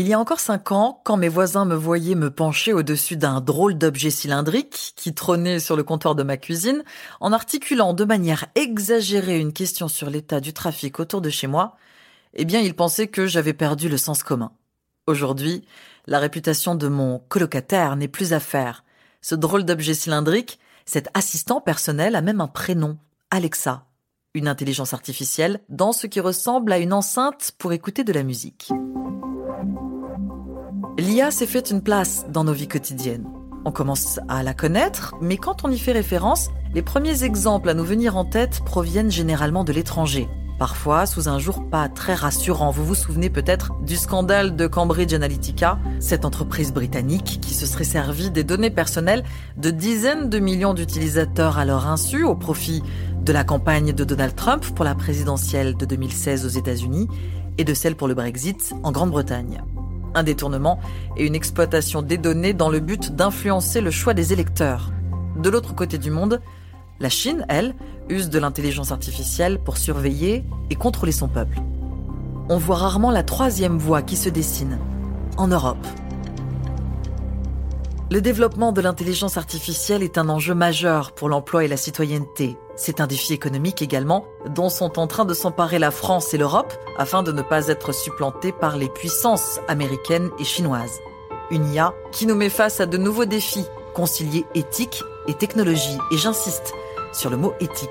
Il y a encore cinq ans, quand mes voisins me voyaient me pencher au-dessus d'un drôle d'objet cylindrique qui trônait sur le comptoir de ma cuisine, en articulant de manière exagérée une question sur l'état du trafic autour de chez moi, eh bien, ils pensaient que j'avais perdu le sens commun. Aujourd'hui, la réputation de mon colocataire n'est plus à faire. Ce drôle d'objet cylindrique, cet assistant personnel a même un prénom, Alexa, une intelligence artificielle dans ce qui ressemble à une enceinte pour écouter de la musique. L'IA s'est fait une place dans nos vies quotidiennes. On commence à la connaître, mais quand on y fait référence, les premiers exemples à nous venir en tête proviennent généralement de l'étranger. Parfois sous un jour pas très rassurant. Vous vous souvenez peut-être du scandale de Cambridge Analytica, cette entreprise britannique qui se serait servie des données personnelles de dizaines de millions d'utilisateurs à leur insu au profit de la campagne de Donald Trump pour la présidentielle de 2016 aux États-Unis et de celle pour le Brexit en Grande-Bretagne un détournement et une exploitation des données dans le but d'influencer le choix des électeurs. De l'autre côté du monde, la Chine, elle, use de l'intelligence artificielle pour surveiller et contrôler son peuple. On voit rarement la troisième voie qui se dessine, en Europe. Le développement de l'intelligence artificielle est un enjeu majeur pour l'emploi et la citoyenneté. C'est un défi économique également, dont sont en train de s'emparer la France et l'Europe afin de ne pas être supplantés par les puissances américaines et chinoises. Une IA qui nous met face à de nouveaux défis, concilier éthique et technologie, et j'insiste sur le mot éthique.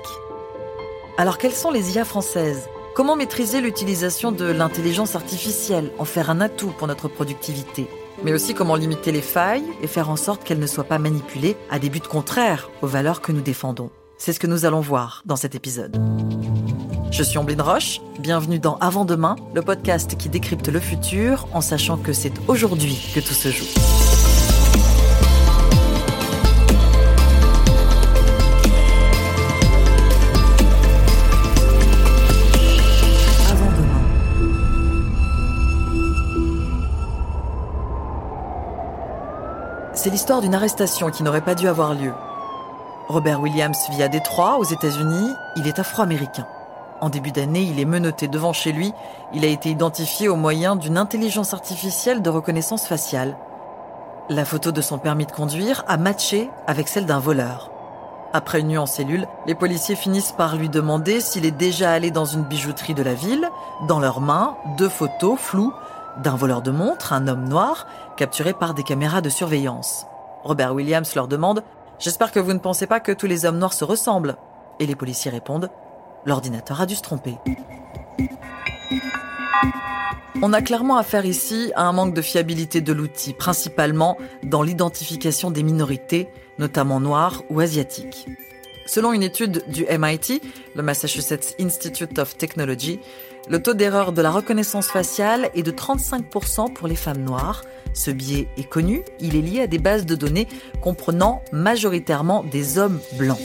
Alors quelles sont les IA françaises? Comment maîtriser l'utilisation de l'intelligence artificielle, en faire un atout pour notre productivité? Mais aussi comment limiter les failles et faire en sorte qu'elles ne soient pas manipulées à des buts contraires aux valeurs que nous défendons? C'est ce que nous allons voir dans cet épisode. Je suis Ambline Roche, bienvenue dans Avant demain, le podcast qui décrypte le futur en sachant que c'est aujourd'hui que tout se joue. C'est l'histoire d'une arrestation qui n'aurait pas dû avoir lieu. Robert Williams vit à Détroit, aux États-Unis. Il est afro-américain. En début d'année, il est menotté devant chez lui. Il a été identifié au moyen d'une intelligence artificielle de reconnaissance faciale. La photo de son permis de conduire a matché avec celle d'un voleur. Après une nuit en cellule, les policiers finissent par lui demander s'il est déjà allé dans une bijouterie de la ville. Dans leurs mains, deux photos floues d'un voleur de montres, un homme noir, capturé par des caméras de surveillance. Robert Williams leur demande J'espère que vous ne pensez pas que tous les hommes noirs se ressemblent. Et les policiers répondent L'ordinateur a dû se tromper. On a clairement affaire ici à un manque de fiabilité de l'outil, principalement dans l'identification des minorités, notamment noires ou asiatiques. Selon une étude du MIT, le Massachusetts Institute of Technology, le taux d'erreur de la reconnaissance faciale est de 35% pour les femmes noires. Ce biais est connu, il est lié à des bases de données comprenant majoritairement des hommes blancs.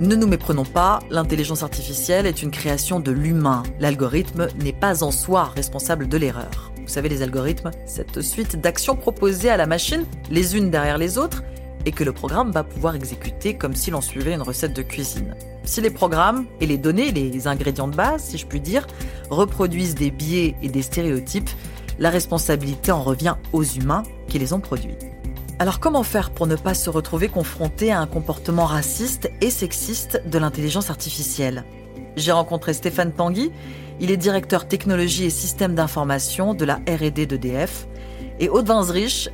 Ne nous méprenons pas, l'intelligence artificielle est une création de l'humain. L'algorithme n'est pas en soi responsable de l'erreur. Vous savez, les algorithmes, cette suite d'actions proposées à la machine, les unes derrière les autres, et que le programme va pouvoir exécuter comme si l'on suivait une recette de cuisine. Si les programmes et les données, les ingrédients de base, si je puis dire, reproduisent des biais et des stéréotypes, la responsabilité en revient aux humains qui les ont produits. Alors comment faire pour ne pas se retrouver confronté à un comportement raciste et sexiste de l'intelligence artificielle? J'ai rencontré Stéphane Tanguy, il est directeur technologie et système d'information de la R&D d'EDF et Aude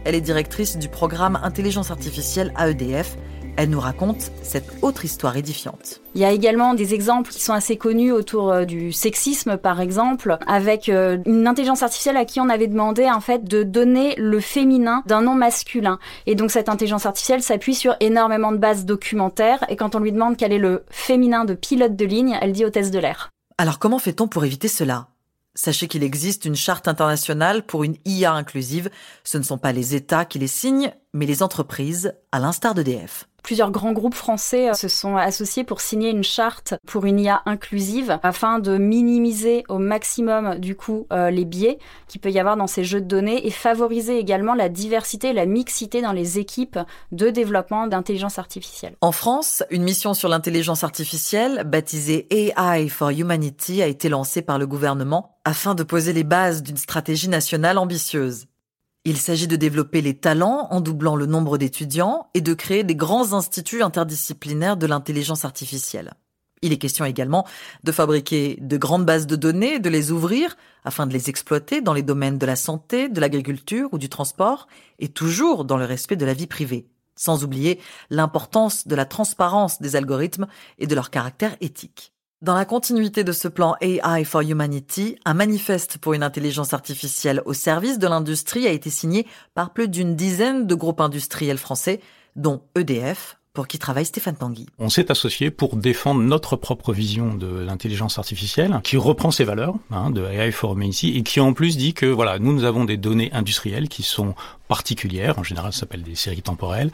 elle est directrice du programme Intelligence Artificielle à EDF. Elle nous raconte cette autre histoire édifiante. Il y a également des exemples qui sont assez connus autour euh, du sexisme, par exemple, avec euh, une intelligence artificielle à qui on avait demandé en fait de donner le féminin d'un nom masculin. Et donc cette intelligence artificielle s'appuie sur énormément de bases documentaires. Et quand on lui demande quel est le féminin de pilote de ligne, elle dit hôtesse de l'air. Alors comment fait-on pour éviter cela? Sachez qu'il existe une charte internationale pour une IA inclusive. Ce ne sont pas les États qui les signent, mais les entreprises, à l'instar d'EDF. Plusieurs grands groupes français euh, se sont associés pour signer une charte pour une IA inclusive afin de minimiser au maximum du coup euh, les biais qu'il peut y avoir dans ces jeux de données et favoriser également la diversité et la mixité dans les équipes de développement d'intelligence artificielle. En France, une mission sur l'intelligence artificielle baptisée AI for Humanity a été lancée par le gouvernement afin de poser les bases d'une stratégie nationale ambitieuse. Il s'agit de développer les talents en doublant le nombre d'étudiants et de créer des grands instituts interdisciplinaires de l'intelligence artificielle. Il est question également de fabriquer de grandes bases de données de les ouvrir afin de les exploiter dans les domaines de la santé, de l'agriculture ou du transport, et toujours dans le respect de la vie privée, sans oublier l'importance de la transparence des algorithmes et de leur caractère éthique. Dans la continuité de ce plan AI for Humanity, un manifeste pour une intelligence artificielle au service de l'industrie a été signé par plus d'une dizaine de groupes industriels français, dont EDF, pour qui travaille Stéphane Tanguy. On s'est associé pour défendre notre propre vision de l'intelligence artificielle, qui reprend ses valeurs hein, de AI for Humanity et qui en plus dit que voilà, nous nous avons des données industrielles qui sont particulières, en général ça s'appelle des séries temporelles,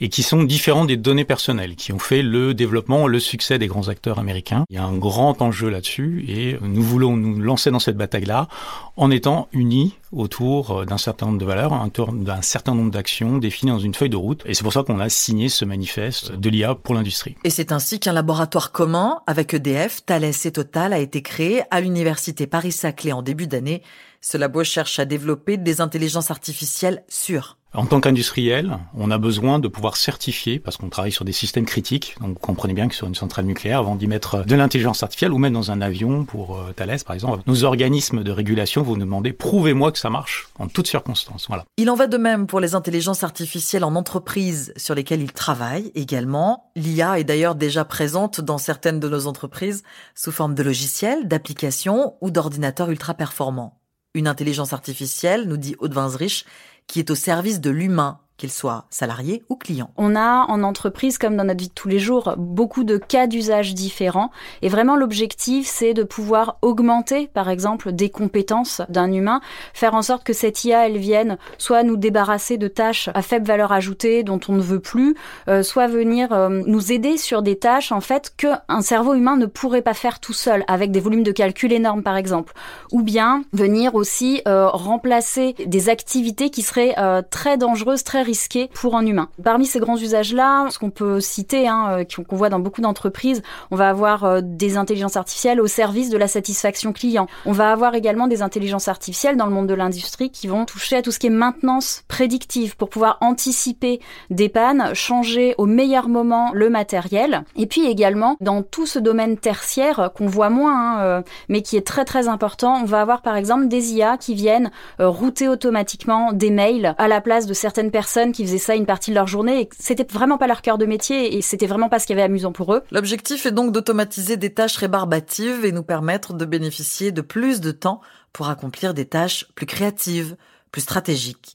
et qui sont différentes des données personnelles, qui ont fait le développement, le succès des grands acteurs américains. Il y a un grand enjeu là-dessus, et nous voulons nous lancer dans cette bataille-là en étant unis autour d'un certain nombre de valeurs, d'un certain nombre d'actions définies dans une feuille de route. Et c'est pour ça qu'on a signé ce manifeste de l'IA pour l'industrie. Et c'est ainsi qu'un laboratoire commun avec EDF, Thales et Total a été créé à l'université Paris-Saclay en début d'année. Ce labo cherche à développer des intelligences artificielles sûres. En tant qu'industriel, on a besoin de pouvoir certifier, parce qu'on travaille sur des systèmes critiques, donc vous comprenez bien que sur une centrale nucléaire, avant d'y mettre de l'intelligence artificielle, ou même dans un avion pour euh, Thales par exemple, nos organismes de régulation vont nous demander prouvez-moi que ça marche en toutes circonstances. Voilà. Il en va de même pour les intelligences artificielles en entreprise sur lesquelles ils travaillent également. L'IA est d'ailleurs déjà présente dans certaines de nos entreprises sous forme de logiciels, d'applications ou d'ordinateurs ultra performants. Une intelligence artificielle, nous dit Aude Vinsrich, qui est au service de l'humain qu'il soit salarié ou client. On a en entreprise, comme dans notre vie de tous les jours, beaucoup de cas d'usage différents. Et vraiment, l'objectif, c'est de pouvoir augmenter, par exemple, des compétences d'un humain, faire en sorte que cette IA, elle vienne soit nous débarrasser de tâches à faible valeur ajoutée dont on ne veut plus, euh, soit venir euh, nous aider sur des tâches, en fait, qu'un cerveau humain ne pourrait pas faire tout seul, avec des volumes de calcul énormes, par exemple. Ou bien venir aussi euh, remplacer des activités qui seraient très dangereuses, très risqué pour un humain. Parmi ces grands usages-là, ce qu'on peut citer, hein, euh, qu'on voit dans beaucoup d'entreprises, on va avoir euh, des intelligences artificielles au service de la satisfaction client. On va avoir également des intelligences artificielles dans le monde de l'industrie qui vont toucher à tout ce qui est maintenance prédictive pour pouvoir anticiper des pannes, changer au meilleur moment le matériel. Et puis également, dans tout ce domaine tertiaire qu'on voit moins, hein, euh, mais qui est très très important, on va avoir par exemple des IA qui viennent router automatiquement des mails à la place de certaines personnes qui faisaient ça une partie de leur journée et c'était vraiment pas leur cœur de métier et c'était vraiment pas ce qui avait amusant pour eux. L'objectif est donc d'automatiser des tâches rébarbatives et nous permettre de bénéficier de plus de temps pour accomplir des tâches plus créatives, plus stratégiques.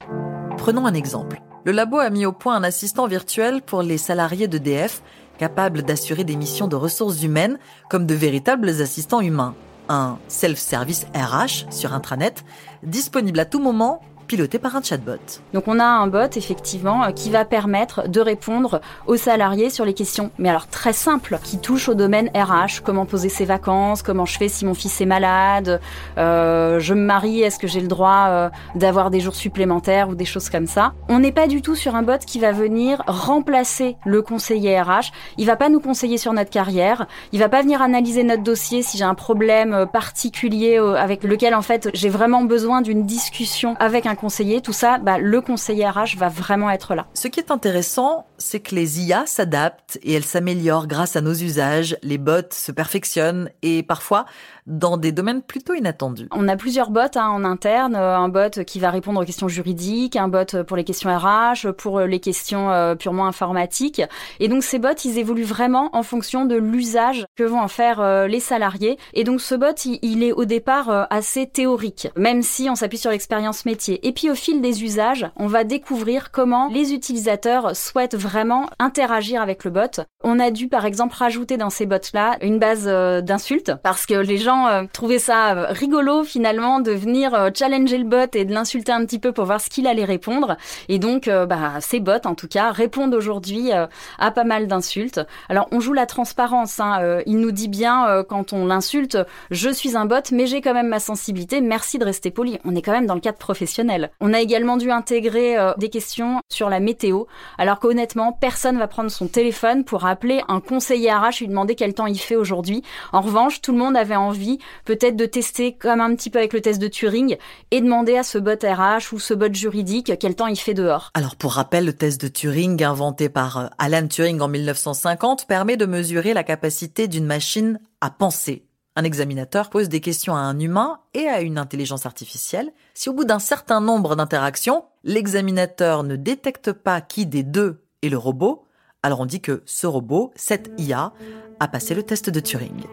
Prenons un exemple. Le labo a mis au point un assistant virtuel pour les salariés d'EDF capable d'assurer des missions de ressources humaines comme de véritables assistants humains. Un self-service RH sur intranet, disponible à tout moment piloté par un chatbot. Donc on a un bot effectivement euh, qui va permettre de répondre aux salariés sur les questions, mais alors très simples, qui touchent au domaine RH, comment poser ses vacances, comment je fais si mon fils est malade, euh, je me marie, est-ce que j'ai le droit euh, d'avoir des jours supplémentaires ou des choses comme ça. On n'est pas du tout sur un bot qui va venir remplacer le conseiller RH. Il va pas nous conseiller sur notre carrière. Il va pas venir analyser notre dossier si j'ai un problème particulier avec lequel en fait j'ai vraiment besoin d'une discussion avec un conseiller, tout ça, bah, le conseiller RH va vraiment être là. Ce qui est intéressant, c'est que les IA s'adaptent et elles s'améliorent grâce à nos usages, les bots se perfectionnent et parfois dans des domaines plutôt inattendus. On a plusieurs bots hein, en interne, euh, un bot qui va répondre aux questions juridiques, un bot pour les questions RH, pour les questions euh, purement informatiques. Et donc ces bots, ils évoluent vraiment en fonction de l'usage que vont en faire euh, les salariés. Et donc ce bot, il, est au départ assez théorique, même si on s'appuie sur l'expérience métier. Et puis au fil des usages, on va découvrir comment les utilisateurs souhaitent vraiment vraiment interagir avec le bot. On a dû par exemple rajouter dans ces bots-là une base euh, d'insultes parce que les gens euh, trouvaient ça euh, rigolo finalement de venir challenger le bot et de l'insulter un petit peu pour voir ce qu'il allait répondre. Et donc, bah, ces bots en tout cas répondent aujourd'hui à pas mal d'insultes. Alors on joue la transparence. Hein. il nous dit bien quand on l'insulte, je suis un bot, mais j'ai quand même ma sensibilité. Merci de rester poli. On est quand même dans le cadre professionnel. On a également dû intégrer des questions sur la météo, alors qu'honnêtement, personne va prendre son téléphone pour appeler un conseiller RH et lui demander quel temps il fait aujourd'hui. En revanche, tout le monde avait envie peut-être de tester comme un petit peu avec le test de Turing et demander à ce bot RH ou ce bot juridique quel temps il fait dehors. Alors pour rappel, le test de Turing inventé par euh, Alan Turing en 1950 permet de mesurer la capacité d'une machine à penser. Un examinateur pose des questions à un humain et à une intelligence artificielle. Si au bout d'un certain nombre d'interactions, l'examinateur ne détecte pas qui des deux est le robot, alors on dit que ce robot, cette IA, a passé le test de Turing.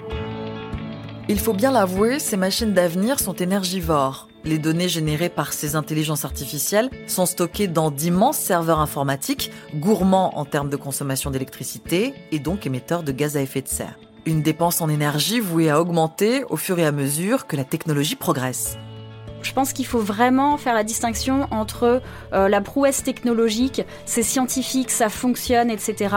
Il faut bien l'avouer, ces machines d'avenir sont énergivores. Les données générées par ces intelligences artificielles sont stockées dans d'immenses serveurs informatiques, gourmands en termes de consommation d'électricité et donc émetteurs de gaz à effet de serre. Une dépense en énergie vouée à augmenter au fur et à mesure que la technologie progresse. Je pense qu'il faut vraiment faire la distinction entre euh, la prouesse technologique, c'est scientifique, ça fonctionne, etc.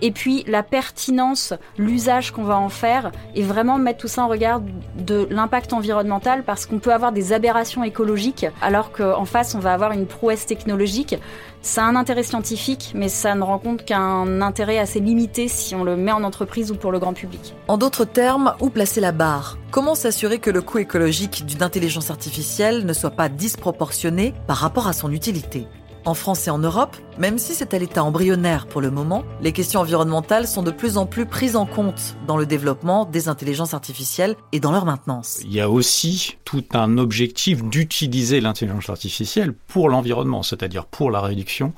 Et puis la pertinence, l'usage qu'on va en faire, et vraiment mettre tout ça en regard de l'impact environnemental, parce qu'on peut avoir des aberrations écologiques, alors qu'en face on va avoir une prouesse technologique. Ça a un intérêt scientifique, mais ça ne rend compte qu'un intérêt assez limité si on le met en entreprise ou pour le grand public. En d'autres termes, où placer la barre? Comment s'assurer que le coût écologique d'une intelligence artificielle ne soit pas disproportionné par rapport à son utilité? En France et en Europe, même si c'est à l'état embryonnaire pour le moment, les questions environnementales sont de plus en plus prises en compte dans le développement des intelligences artificielles et dans leur maintenance. Il y a aussi tout un objectif d'utiliser l'intelligence artificielle pour l'environnement, c'est-à-dire pour la réduction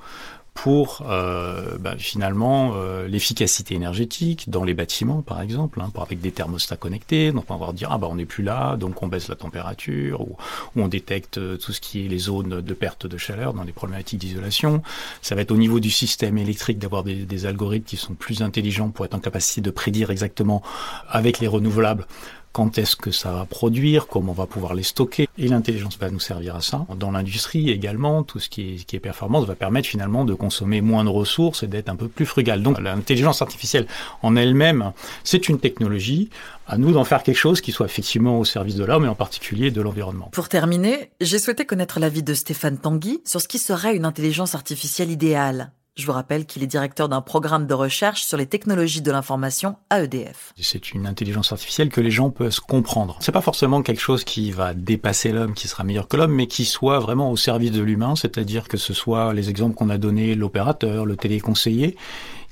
pour euh, bah, finalement euh, l'efficacité énergétique dans les bâtiments par exemple, hein, avec des thermostats connectés, donc on va dire ah bah on n'est plus là, donc on baisse la température, ou, on détecte euh, tout ce qui est les zones de perte de chaleur dans les problématiques d'isolation. Ça va être au niveau du système électrique d'avoir des, des algorithmes qui sont plus intelligents pour être en capacité de prédire exactement avec les renouvelables quand est-ce que ça va produire, comment on va pouvoir les stocker. Et l'intelligence va nous servir à ça. Dans l'industrie également, tout ce qui est, performance va permettre finalement de consommer moins de ressources et d'être un peu plus frugal. Donc l'intelligence artificielle en elle-même, c'est une technologie. À nous d'en faire quelque chose qui soit effectivement au service de l'homme et en particulier de l'environnement. Pour terminer, j'ai souhaité connaître l'avis de Stéphane Tanguy sur ce qui serait une intelligence artificielle idéale. Je vous rappelle qu'il est directeur d'un programme de recherche sur les technologies de l'information à EDF. C'est une intelligence artificielle que les gens peuvent comprendre. C'est pas forcément quelque chose qui va dépasser l'homme, qui sera meilleur que l'homme, mais qui soit vraiment au service de l'humain, c'est-à-dire que ce soit les exemples qu'on a donnés, l'opérateur, le téléconseiller,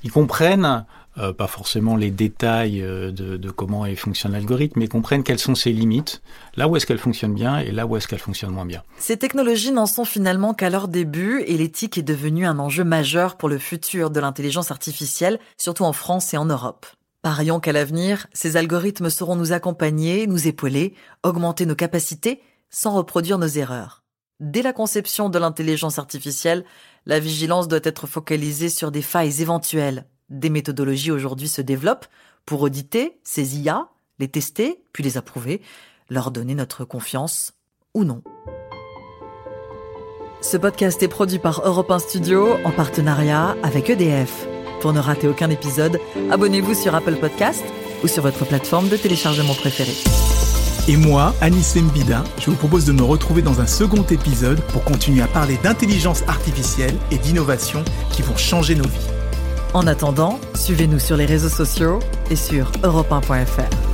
ils comprennent euh, pas forcément les détails euh, de, de, comment fonctionne l'algorithme, mais comprennent quelles sont ses limites, là où est-ce qu'elle fonctionne bien et là où est-ce qu'elle fonctionne moins bien. Ces technologies n'en sont finalement qu'à leur début et l'éthique est devenue un enjeu majeur pour le futur de l'intelligence artificielle, surtout en France et en Europe. Parions qu'à l'avenir, ces algorithmes sauront nous accompagner, nous épauler, augmenter nos capacités sans reproduire nos erreurs. Dès la conception de l'intelligence artificielle, la vigilance doit être focalisée sur des failles éventuelles, des méthodologies aujourd'hui se développent pour auditer ces IA, les tester, puis les approuver, leur donner notre confiance ou non. Ce podcast est produit par Europe 1 Studio en partenariat avec EDF. Pour ne rater aucun épisode, abonnez-vous sur Apple Podcast ou sur votre plateforme de téléchargement préférée. Et moi, Anis Mbida, je vous propose de me retrouver dans un second épisode pour continuer à parler d'intelligence artificielle et d'innovation qui vont changer nos vies. En attendant, suivez-nous sur les réseaux sociaux et sur europe1.fr.